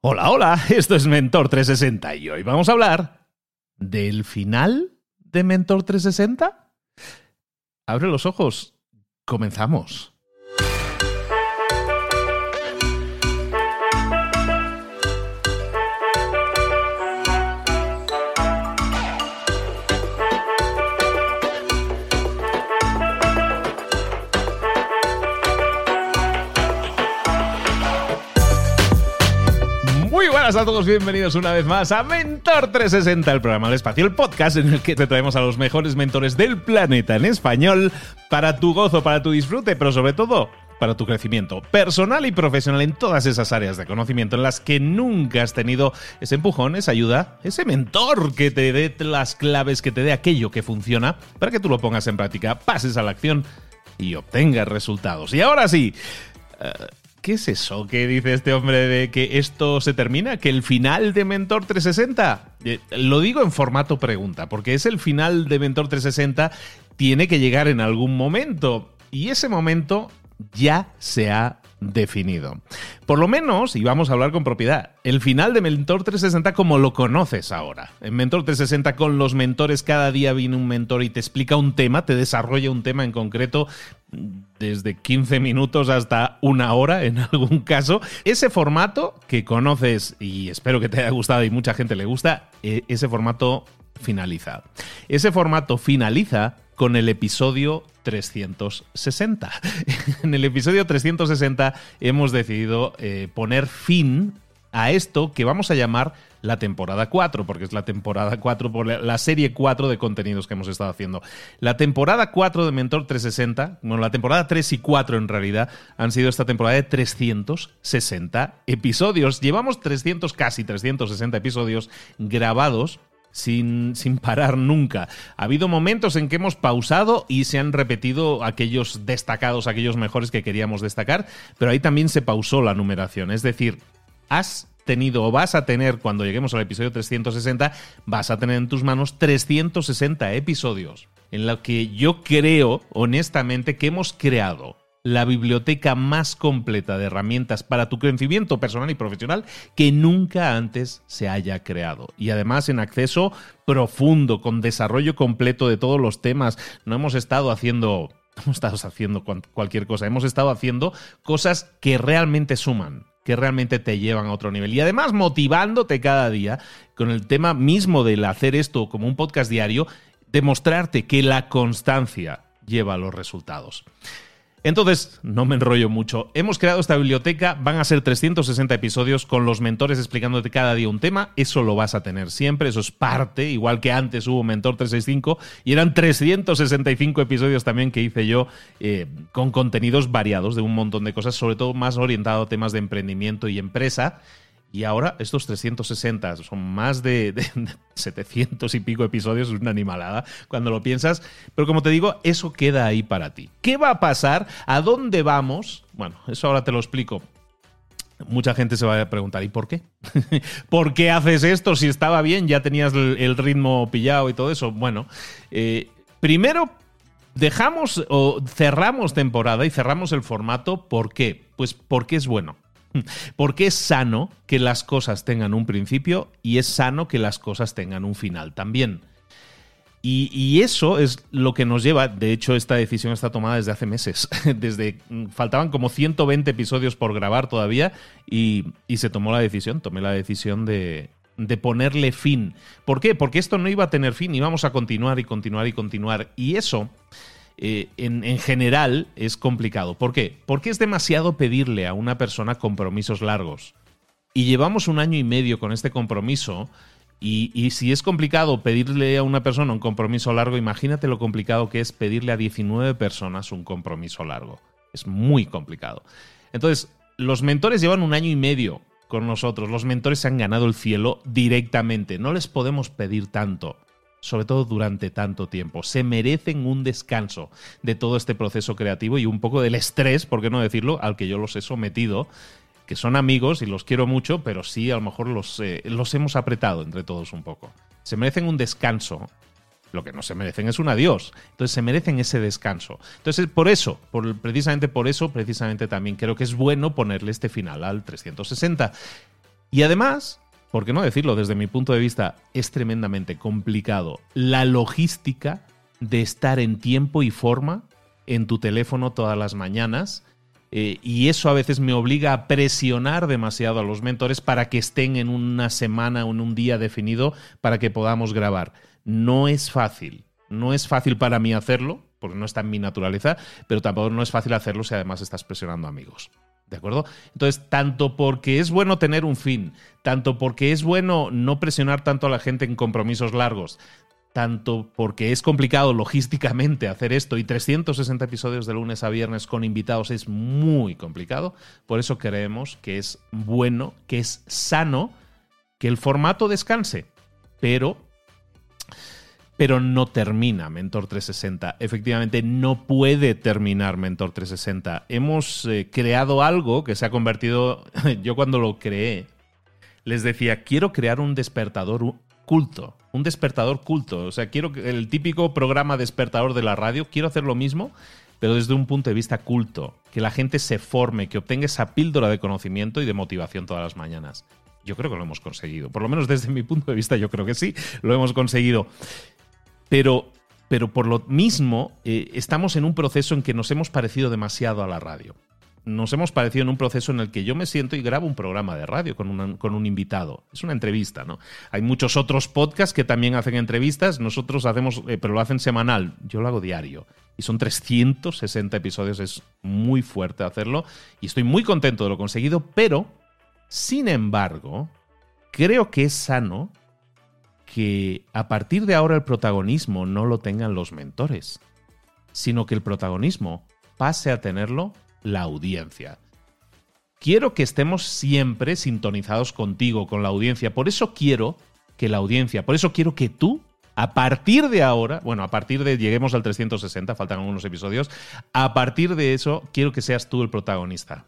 Hola, hola, esto es Mentor 360 y hoy vamos a hablar del final de Mentor 360. Abre los ojos, comenzamos. Buenas a todos, bienvenidos una vez más a Mentor 360, el programa del espacio, el podcast en el que te traemos a los mejores mentores del planeta en español para tu gozo, para tu disfrute, pero sobre todo para tu crecimiento personal y profesional en todas esas áreas de conocimiento en las que nunca has tenido ese empujón, esa ayuda, ese mentor que te dé las claves, que te dé aquello que funciona para que tú lo pongas en práctica, pases a la acción y obtengas resultados. Y ahora sí, eh, ¿qué es eso que dice este hombre de que esto se termina? ¿Que el final de Mentor 360? Eh, lo digo en formato pregunta, porque es el final de Mentor 360, tiene que llegar en algún momento. Y ese momento ya se ha definido. Por lo menos, y vamos a hablar con propiedad, el final de Mentor 360 como lo conoces ahora. En Mentor 360 con los mentores cada día viene un mentor y te explica un tema, te desarrolla un tema en concreto desde 15 minutos hasta una hora en algún caso. Ese formato que conoces y espero que te haya gustado y mucha gente le gusta, eh, ese formato finaliza. Ese formato finaliza con el episodio 360. en el episodio 360 hemos decidido eh, poner fin a esto que vamos a llamar la temporada 4, porque es la temporada 4 por la serie 4 de contenidos que hemos estado haciendo. La temporada 4 de Mentor 360, bueno, la temporada 3 y 4 en realidad han sido esta temporada de 360 episodios. Llevamos 300, casi 360 episodios grabados sin, sin, parar nunca. Ha habido momentos en que hemos pausado y se han repetido aquellos destacados, aquellos mejores que queríamos destacar, pero ahí también se pausó la numeración. Es decir, has tenido o vas a tener cuando lleguemos al episodio 360, vas a tener en tus manos 360 episodios en los que yo creo honestamente que hemos creado la biblioteca más completa de herramientas para tu crecimiento personal y profesional que nunca antes se haya creado. Y además en acceso profundo, con desarrollo completo de todos los temas. No hemos estado haciendo... hemos estado haciendo cualquier cosa, hemos estado haciendo cosas que realmente suman, que realmente te llevan a otro nivel. Y además motivándote cada día con el tema mismo del hacer esto como un podcast diario, demostrarte que la constancia lleva a los resultados. Entonces, no me enrollo mucho. Hemos creado esta biblioteca, van a ser 360 episodios con los mentores explicándote cada día un tema. Eso lo vas a tener siempre, eso es parte, igual que antes hubo Mentor 365 y eran 365 episodios también que hice yo eh, con contenidos variados de un montón de cosas, sobre todo más orientado a temas de emprendimiento y empresa. Y ahora estos 360 son más de, de, 700 y pico episodios, es una animalada cuando lo piensas. Pero como te digo, eso queda ahí para ti. ¿Qué va a pasar? ¿A dónde vamos? Bueno, eso ahora te lo explico. Mucha gente se va a preguntar, ¿y por qué? ¿Por qué haces esto si estaba bien? Ya tenías el, ritmo pillado y todo eso. Bueno, eh, primero dejamos o cerramos temporada y cerramos el formato. ¿Por qué? Pues porque es bueno. Porque es sano que las cosas tengan un principio y es sano que las cosas tengan un final también. Y, eso es lo que nos lleva, de hecho esta decisión está tomada desde hace meses, desde faltaban como 120 episodios por grabar todavía y, y se tomó la decisión, tomé la decisión de, de ponerle fin. ¿Por qué? Porque esto no iba a tener fin, íbamos a continuar y continuar y continuar. Y eso eh, en, en, general es complicado. ¿Por qué? Porque es demasiado pedirle a una persona compromisos largos. Y llevamos un año y medio con este compromiso. Y, y, si es complicado pedirle a una persona un compromiso largo, imagínate lo complicado que es pedirle a 19 personas un compromiso largo. Es muy complicado. Entonces, los mentores llevan un año y medio con nosotros. Los mentores se han ganado el cielo directamente. No les podemos pedir tanto sobre todo durante tanto tiempo. Se merecen un descanso de todo este proceso creativo y un poco del estrés, por qué no decirlo, al que yo los he sometido, que son amigos y los quiero mucho, pero sí a lo mejor los, eh, los hemos apretado entre todos un poco. Se merecen un descanso. Lo que no se merecen es un adiós. Entonces se merecen ese descanso. Entonces, por eso, precisamente por eso, precisamente también creo que es bueno ponerle este final al 360. Y además, por qué no decirlo, desde mi punto de vista es tremendamente complicado la logística de estar en tiempo y forma en tu teléfono todas las mañanas. Eh, y eso a veces me obliga a presionar demasiado a los mentores para que estén en una semana o en un día definido para que podamos grabar. No es fácil. No es fácil para mí hacerlo, porque no está en mi naturaleza, pero tampoco no es fácil hacerlo si además estás presionando amigos. ¿De acuerdo? Entonces, tanto porque es bueno tener un fin, tanto porque es bueno no presionar tanto a la gente en compromisos largos, tanto porque es complicado logísticamente hacer esto y 360 episodios de lunes a viernes con invitados es muy complicado, por eso creemos que es bueno, que es sano que el formato descanse, pero pero no termina Mentor 360. Efectivamente, no puede terminar Mentor 360. Hemos eh, creado algo que se ha convertido, yo cuando lo creé, les decía, quiero crear un despertador culto, un despertador culto. O sea, quiero el típico programa despertador de la radio, quiero hacer lo mismo, pero desde un punto de vista culto, que la gente se forme, que obtenga esa píldora de conocimiento y de motivación todas las mañanas. Yo creo que lo hemos conseguido, por lo menos desde mi punto de vista yo creo que sí, lo hemos conseguido. Pero, pero por lo mismo, eh, estamos en un proceso en que nos hemos parecido demasiado a la radio. Nos hemos parecido en un proceso en el que yo me siento y grabo un programa de radio con, con un invitado. Es una entrevista, ¿no? Hay muchos otros podcasts que también hacen entrevistas. Nosotros hacemos, eh, pero lo hacen semanal. Yo lo hago diario. Y son 360 episodios. Es muy fuerte hacerlo. Y estoy muy contento de lo conseguido. Pero, sin embargo, creo que es sano que a partir de ahora el protagonismo no lo tengan los mentores, sino que el protagonismo pase a tenerlo la audiencia. Quiero que estemos siempre sintonizados contigo, con la audiencia. Por eso quiero que la audiencia, por eso quiero que tú, a partir de ahora, bueno, a partir de lleguemos al 360, faltan algunos episodios, a partir de eso quiero que seas tú el protagonista.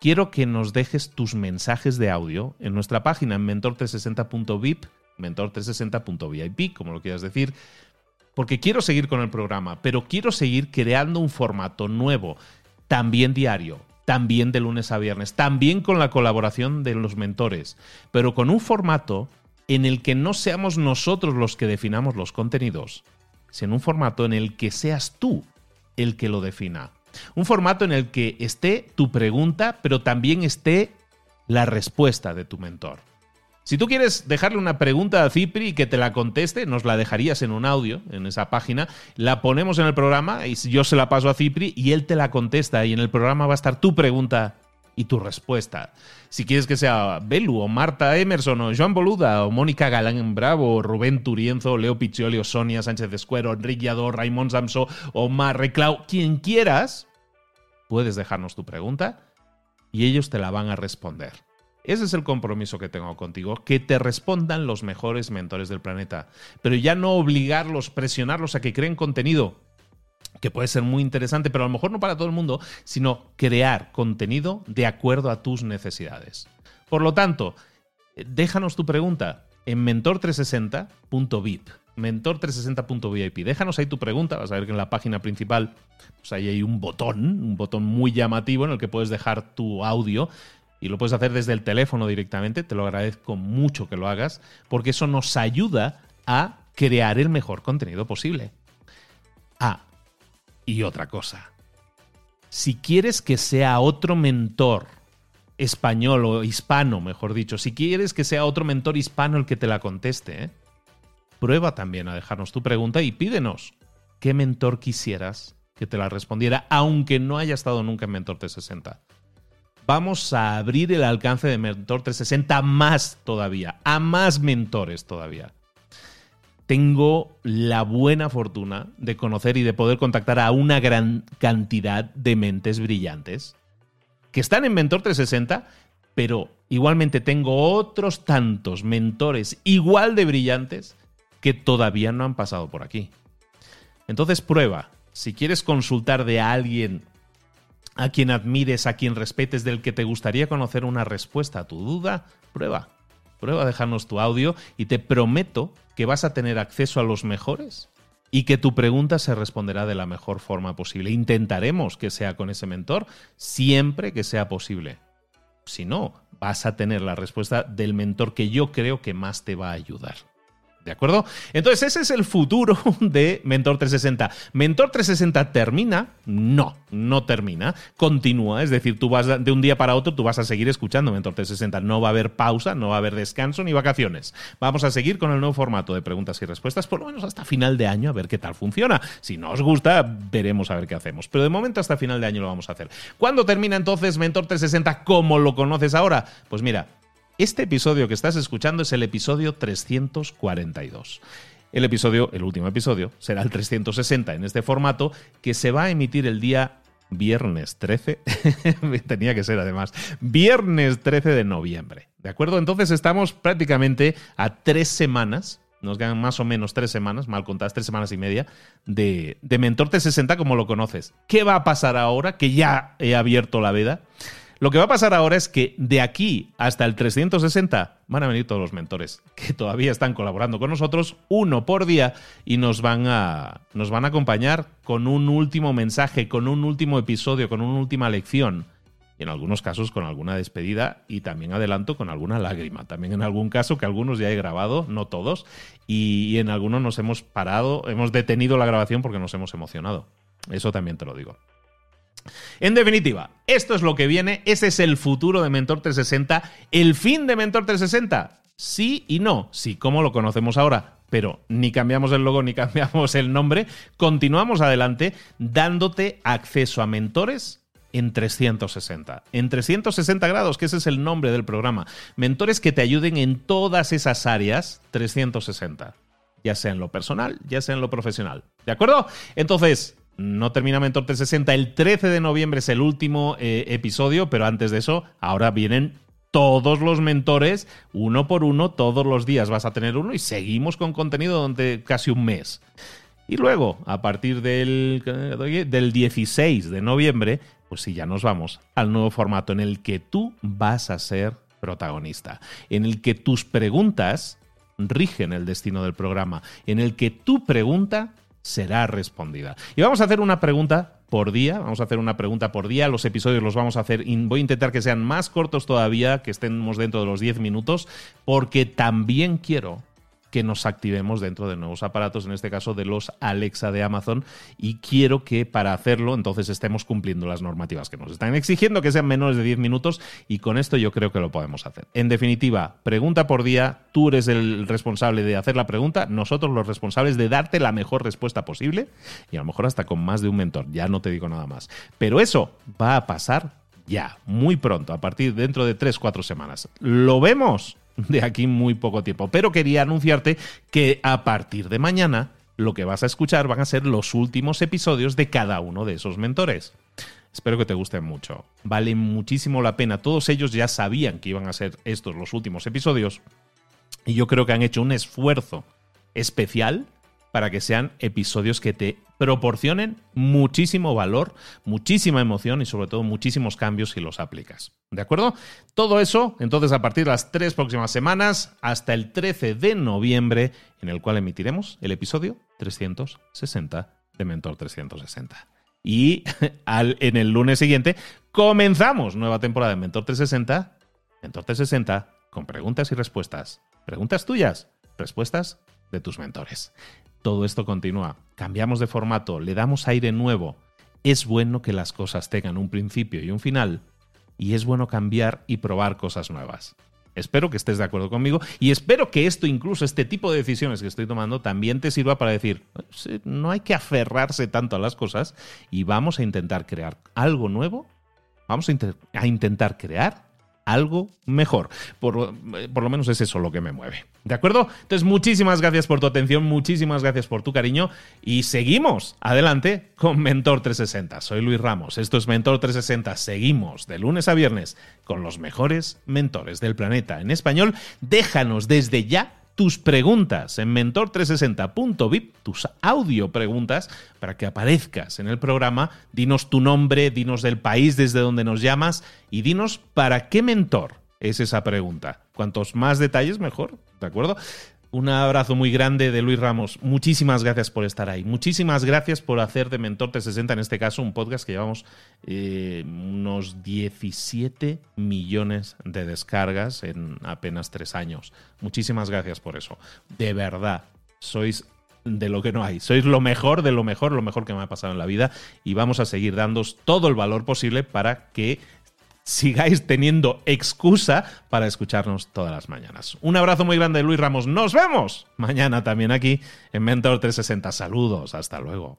Quiero que nos dejes tus mensajes de audio en nuestra página en mentor360.vip mentor360.vip, como lo quieras decir, porque quiero seguir con el programa, pero quiero seguir creando un formato nuevo, también diario, también de lunes a viernes, también con la colaboración de los mentores, pero con un formato en el que no seamos nosotros los que definamos los contenidos, sino un formato en el que seas tú el que lo defina. Un formato en el que esté tu pregunta, pero también esté la respuesta de tu mentor. Si tú quieres dejarle una pregunta a Cipri y que te la conteste, nos la dejarías en un audio, en esa página, la ponemos en el programa y yo se la paso a Cipri y él te la contesta y en el programa va a estar tu pregunta y tu respuesta. Si quieres que sea Belu o Marta Emerson o Joan Boluda o Mónica Galán Bravo o Rubén Turienzo, Leo Piccioli o Sonia Sánchez Escuero, Enrique Yador, Raymond Samso o Mar Reclau, quien quieras, puedes dejarnos tu pregunta y ellos te la van a responder. Ese es el compromiso que tengo contigo, que te respondan los mejores mentores del planeta. Pero ya no obligarlos, presionarlos a que creen contenido, que puede ser muy interesante, pero a lo mejor no para todo el mundo, sino crear contenido de acuerdo a tus necesidades. Por lo tanto, déjanos tu pregunta en mentor360.vip. Mentor360.vip. Déjanos ahí tu pregunta. Vas a ver que en la página principal pues hay un botón, un botón muy llamativo en el que puedes dejar tu audio y lo puedes hacer desde el teléfono directamente, te lo agradezco mucho que lo hagas, porque eso nos ayuda a crear el mejor contenido posible. Ah, y otra cosa. Si quieres que sea otro mentor español o hispano, mejor dicho, si quieres que sea otro mentor hispano el que te la conteste, ¿eh? prueba también a dejarnos tu pregunta y pídenos qué mentor quisieras que te la respondiera, aunque no haya estado nunca en Mentor T60 vamos a abrir el alcance de Mentor 360 más todavía, a más mentores todavía. Tengo la buena fortuna de conocer y de poder contactar a una gran cantidad de mentes brillantes que están en Mentor 360, pero igualmente tengo otros tantos mentores igual de brillantes que todavía no han pasado por aquí. Entonces prueba, si quieres consultar de alguien a quien admires, a quien respetes, del que te gustaría conocer una respuesta a tu duda, prueba. Prueba a dejarnos tu audio y te prometo que vas a tener acceso a los mejores y que tu pregunta se responderá de la mejor forma posible. Intentaremos que sea con ese mentor siempre que sea posible. Si no, vas a tener la respuesta del mentor que yo creo que más te va a ayudar. ¿De acuerdo? Entonces, ese es el futuro de Mentor 360. ¿Mentor 360 termina? No, no termina. Continúa. Es decir, tú vas de un día para otro, tú vas a seguir escuchando Mentor 360. No va a haber pausa, no va a haber descanso ni vacaciones. Vamos a seguir con el nuevo formato de preguntas y respuestas, por lo menos hasta final de año, a ver qué tal funciona. Si no os gusta, veremos a ver qué hacemos. Pero de momento, hasta final de año lo vamos a hacer. ¿Cuándo termina entonces Mentor 360 como lo conoces ahora? Pues mira, este episodio que estás escuchando es el episodio 342. El episodio, el último episodio, será el 360 en este formato que se va a emitir el día viernes 13. Tenía que ser además. Viernes 13 de noviembre. ¿De acuerdo? Entonces estamos prácticamente a tres semanas. Nos quedan más o menos tres semanas, mal contadas, tres semanas y media, de, de Mentor T60 como lo conoces. ¿Qué va a pasar ahora que ya he abierto la veda? Lo que va a pasar ahora es que de aquí hasta el 360 van a venir todos los mentores que todavía están colaborando con nosotros, uno por día, y nos van a, nos van a acompañar con un último mensaje, con un último episodio, con una última lección. En algunos casos con alguna despedida y también adelanto con alguna lágrima. También en algún caso que algunos ya he grabado, no todos, y en algunos nos hemos parado, hemos detenido la grabación porque nos hemos emocionado. Eso también te lo digo. En definitiva, esto es lo que viene, ese es el futuro de Mentor 360, el fin de Mentor 360. Sí y no, sí, como lo conocemos ahora, pero ni cambiamos el logo ni cambiamos el nombre, continuamos adelante dándote acceso a mentores en 360. En 360 grados, que ese es el nombre del programa. Mentores que te ayuden en todas esas áreas 360. Ya sea en lo personal, ya sea en lo profesional. ¿De acuerdo? Entonces, no termina Mentor 360. El 13 de noviembre es el último eh, episodio, pero antes de eso, ahora vienen todos los mentores, uno por uno, todos los días vas a tener uno y seguimos con contenido durante casi un mes. Y luego, a partir del, del 16 de noviembre, pues sí, ya nos vamos al nuevo formato en el que tú vas a ser protagonista, en el que tus preguntas rigen el destino del programa, en el que tu pregunta será respondida. Y vamos a hacer una pregunta por día, vamos a hacer una pregunta por día, los episodios los vamos a hacer, voy a intentar que sean más cortos todavía, que estemos dentro de los 10 minutos, porque también quiero que nos activemos dentro de nuevos aparatos, en este caso de los Alexa de Amazon, y quiero que para hacerlo entonces estemos cumpliendo las normativas que nos están exigiendo, que sean menores de 10 minutos, y con esto yo creo que lo podemos hacer. En definitiva, pregunta por día, tú eres el responsable de hacer la pregunta, nosotros los responsables de darte la mejor respuesta posible, y a lo mejor hasta con más de un mentor, ya no te digo nada más. Pero eso va a pasar ya, muy pronto, a partir dentro de 3-4 semanas. ¿Lo vemos? De aquí muy poco tiempo. Pero quería anunciarte que a partir de mañana lo que vas a escuchar van a ser los últimos episodios de cada uno de esos mentores. Espero que te gusten mucho. Vale muchísimo la pena. Todos ellos ya sabían que iban a ser estos los últimos episodios. Y yo creo que han hecho un esfuerzo especial para que sean episodios que te proporcionen muchísimo valor, muchísima emoción y sobre todo muchísimos cambios si los aplicas. ¿De acuerdo? Todo eso, entonces, a partir de las tres próximas semanas hasta el 13 de noviembre, en el cual emitiremos el episodio 360 de Mentor 360. Y en el lunes siguiente comenzamos nueva temporada de Mentor 360, Mentor 360, con preguntas y respuestas. Preguntas tuyas, respuestas de tus mentores. Todo esto continúa. Cambiamos de formato, le damos aire nuevo. Es bueno que las cosas tengan un principio y un final, y es bueno cambiar y probar cosas nuevas. Espero que estés de acuerdo conmigo y espero que esto, incluso este tipo de decisiones que estoy tomando, también te sirva para decir, no hay que aferrarse tanto a las cosas y vamos a intentar crear algo nuevo, vamos a, intentar crear algo mejor. Por, por, lo menos es eso lo que me mueve. ¿De acuerdo? Entonces, muchísimas gracias por tu atención, muchísimas gracias por tu cariño y seguimos adelante con Mentor 360. Soy Luis Ramos, esto es Mentor 360. Seguimos de lunes a viernes con los mejores mentores del planeta en español. Déjanos desde ya tus preguntas en mentor360.vip, tus audio preguntas, para que aparezcas en el programa. Dinos tu nombre, dinos del país desde donde nos llamas y dinos para qué mentor es esa pregunta. Cuantos más detalles, mejor, ¿de acuerdo? Un abrazo muy grande de Luis Ramos. Muchísimas gracias por estar ahí. Muchísimas gracias por hacer de Mentor 360, en este caso, un podcast que llevamos eh, unos 17 millones de descargas en apenas tres años. Muchísimas gracias por eso. De verdad, sois de lo que no hay. Sois lo mejor de lo mejor, lo mejor que me ha pasado en la vida y vamos a seguir dándos todo el valor posible para que sigáis teniendo excusa para escucharnos todas las mañanas. Un abrazo muy grande, Luis Ramos. Nos vemos mañana también aquí en Mentor 360. Saludos, hasta luego.